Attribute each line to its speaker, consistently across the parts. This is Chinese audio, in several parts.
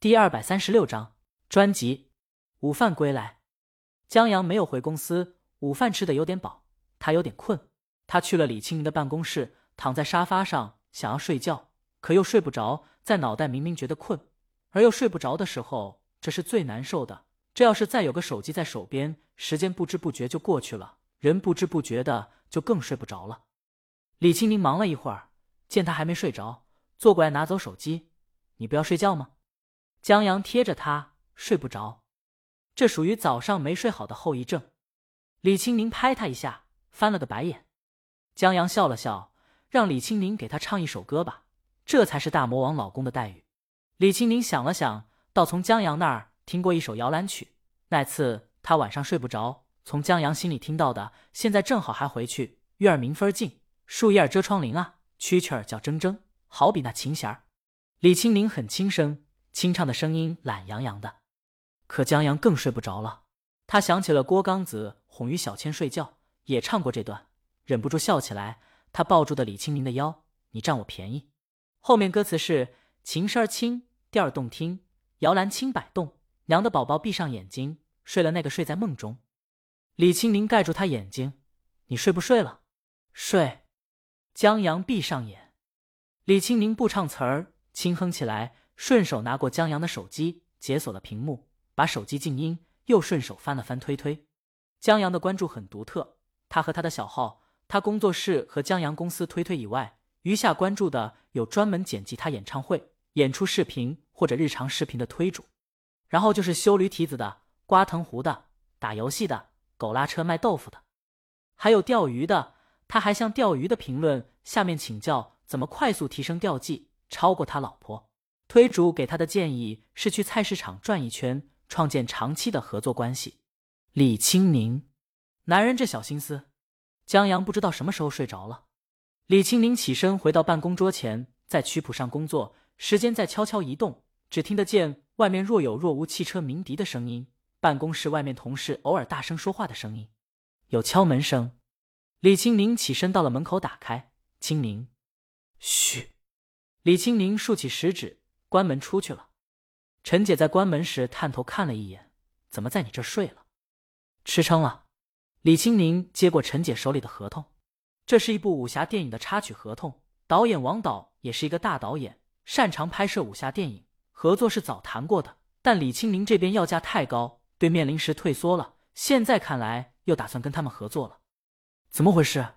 Speaker 1: 第二百三十六章专辑。午饭归来，江阳没有回公司，午饭吃的有点饱，他有点困。他去了李青明的办公室，躺在沙发上想要睡觉，可又睡不着，在脑袋明明觉得困，而又睡不着的时候，这是最难受的。这要是再有个手机在手边，时间不知不觉就过去了，人不知不觉的就更睡不着了。李青明忙了一会儿，见他还没睡着，坐过来拿走手机。你不要睡觉吗？江阳贴着他，睡不着，这属于早上没睡好的后遗症。李青宁拍他一下，翻了个白眼。江阳笑了笑，让李青宁给他唱一首歌吧，这才是大魔王老公的待遇。李青宁想了想，倒从江阳那儿听过一首摇篮曲，那次他晚上睡不着，从江阳心里听到的。现在正好还回去。月儿明分静，树叶遮窗棂啊，蛐蛐儿叫铮铮，好比那琴弦儿。李青宁很轻声。清唱的声音懒洋洋的，可江阳更睡不着了。他想起了郭刚子哄于小千睡觉，也唱过这段，忍不住笑起来。他抱住的李清明的腰：“你占我便宜。”后面歌词是：“琴声轻，调儿动听，摇篮轻摆动，娘的宝宝闭上眼睛，睡了那个睡在梦中。”李清明盖住他眼睛：“你睡不睡了？”“睡。”江阳闭上眼。李清明不唱词儿，轻哼起来。顺手拿过江阳的手机，解锁了屏幕，把手机静音，又顺手翻了翻推推。江阳的关注很独特，他和他的小号，他工作室和江阳公司推推以外，余下关注的有专门剪辑他演唱会、演出视频或者日常视频的推主，然后就是修驴蹄子的、刮藤壶的、打游戏的、狗拉车卖豆腐的，还有钓鱼的。他还向钓鱼的评论下面请教怎么快速提升钓技，超过他老婆。推主给他的建议是去菜市场转一圈，创建长期的合作关系。李清明，男人这小心思。江阳不知道什么时候睡着了。李清明起身回到办公桌前，在曲谱上工作，时间在悄悄移动，只听得见外面若有若无汽车鸣笛的声音，办公室外面同事偶尔大声说话的声音，有敲门声。李清明起身到了门口，打开。清明，嘘。李清明竖起食指。关门出去了，陈姐在关门时探头看了一眼，怎么在你这睡了？吃撑了。李青宁接过陈姐手里的合同，这是一部武侠电影的插曲合同，导演王导也是一个大导演，擅长拍摄武侠电影，合作是早谈过的，但李青宁这边要价太高，对面临时退缩了，现在看来又打算跟他们合作了，怎么回事？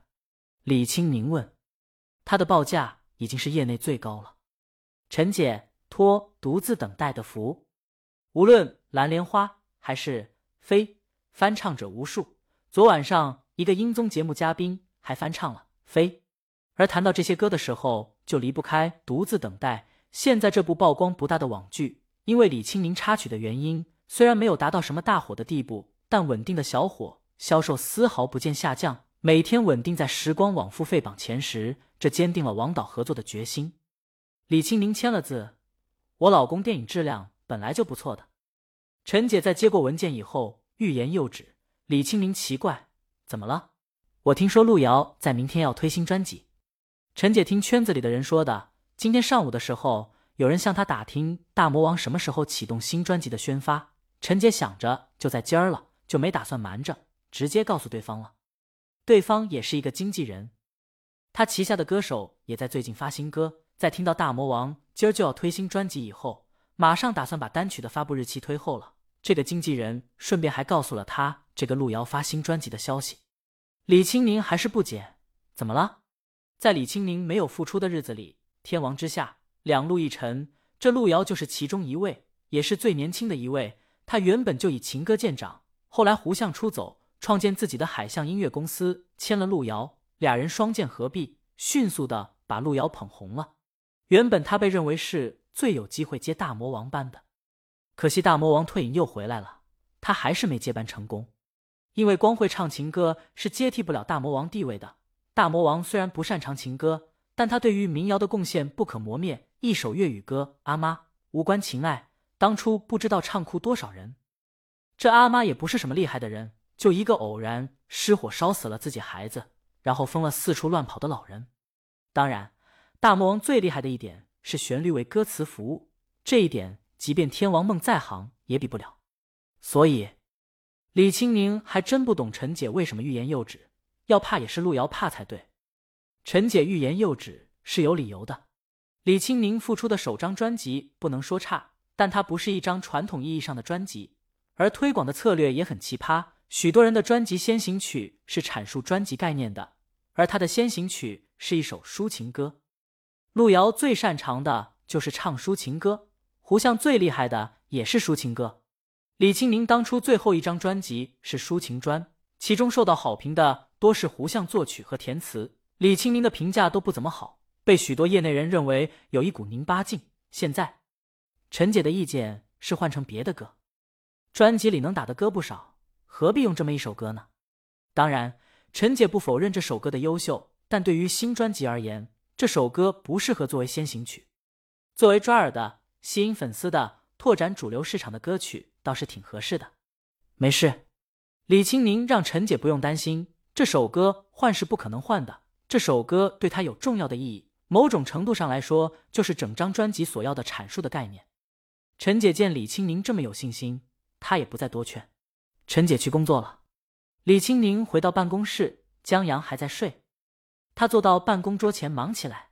Speaker 1: 李青宁问，他的报价已经是业内最高了，陈姐。托独自等待的福，无论蓝莲花还是飞，翻唱者无数。昨晚上一个音综节目嘉宾还翻唱了飞，而谈到这些歌的时候，就离不开独自等待。现在这部曝光不大的网剧，因为李青明插曲的原因，虽然没有达到什么大火的地步，但稳定的小火，销售丝毫不见下降，每天稳定在时光网付费榜前十，这坚定了王导合作的决心。李青明签了字。我老公电影质量本来就不错的。陈姐在接过文件以后，欲言又止。李清明奇怪：“怎么了？”我听说路遥在明天要推新专辑。陈姐听圈子里的人说的，今天上午的时候，有人向他打听大魔王什么时候启动新专辑的宣发。陈姐想着就在今儿了，就没打算瞒着，直接告诉对方了。对方也是一个经纪人，他旗下的歌手也在最近发新歌。在听到大魔王今儿就要推新专辑以后，马上打算把单曲的发布日期推后了。这个经纪人顺便还告诉了他这个路遥发新专辑的消息。李青宁还是不解，怎么了？在李青宁没有复出的日子里，天王之下，两路一沉，这路遥就是其中一位，也是最年轻的一位。他原本就以情歌见长，后来胡相出走，创建自己的海象音乐公司，签了路遥，俩人双剑合璧，迅速的把路遥捧红了。原本他被认为是最有机会接大魔王班的，可惜大魔王退隐又回来了，他还是没接班成功。因为光会唱情歌是接替不了大魔王地位的。大魔王虽然不擅长情歌，但他对于民谣的贡献不可磨灭。一首粤语歌《阿妈》，无关情爱，当初不知道唱哭多少人。这阿妈也不是什么厉害的人，就一个偶然失火烧死了自己孩子，然后疯了四处乱跑的老人。当然。大魔王最厉害的一点是旋律为歌词服务，这一点即便天王梦再行也比不了。所以，李青宁还真不懂陈姐为什么欲言又止，要怕也是路遥怕才对。陈姐欲言又止是有理由的。李青宁复出的首张专辑不能说差，但它不是一张传统意义上的专辑，而推广的策略也很奇葩。许多人的专辑先行曲是阐述专辑概念的，而他的先行曲是一首抒情歌。路遥最擅长的就是唱抒情歌，胡相最厉害的也是抒情歌。李青宁当初最后一张专辑是抒情专，其中受到好评的多是胡相作曲和填词，李青宁的评价都不怎么好，被许多业内人认为有一股拧巴劲。现在，陈姐的意见是换成别的歌，专辑里能打的歌不少。何必用这么一首歌呢？当然，陈姐不否认这首歌的优秀，但对于新专辑而言，这首歌不适合作为先行曲。作为抓耳的、吸引粉丝的、拓展主流市场的歌曲，倒是挺合适的。没事，李青宁让陈姐不用担心，这首歌换是不可能换的。这首歌对她有重要的意义，某种程度上来说，就是整张专辑所要的阐述的概念。陈姐见李青宁这么有信心，她也不再多劝。陈姐去工作了，李青宁回到办公室，江阳还在睡。他坐到办公桌前忙起来。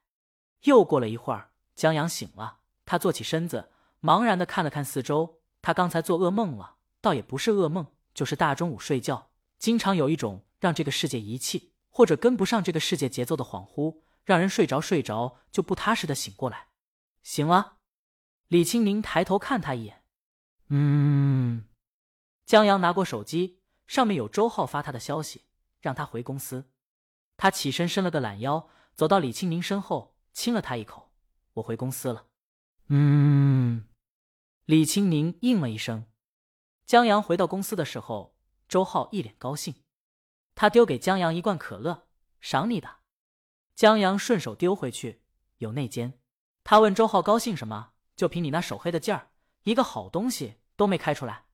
Speaker 1: 又过了一会儿，江阳醒了，他坐起身子，茫然的看了看四周。他刚才做噩梦了，倒也不是噩梦，就是大中午睡觉，经常有一种让这个世界遗弃或者跟不上这个世界节奏的恍惚，让人睡着睡着就不踏实的醒过来。醒了，李青宁抬头看他一眼，嗯。江阳拿过手机，上面有周浩发他的消息，让他回公司。他起身伸了个懒腰，走到李青宁身后，亲了他一口：“我回公司了。”嗯，李青宁应了一声。江阳回到公司的时候，周浩一脸高兴，他丢给江阳一罐可乐，赏你的。江阳顺手丢回去，有内奸。他问周浩高兴什么？就凭你那手黑的劲儿，一个好东西都没开出来。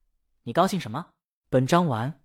Speaker 1: 你高兴什么？本章完。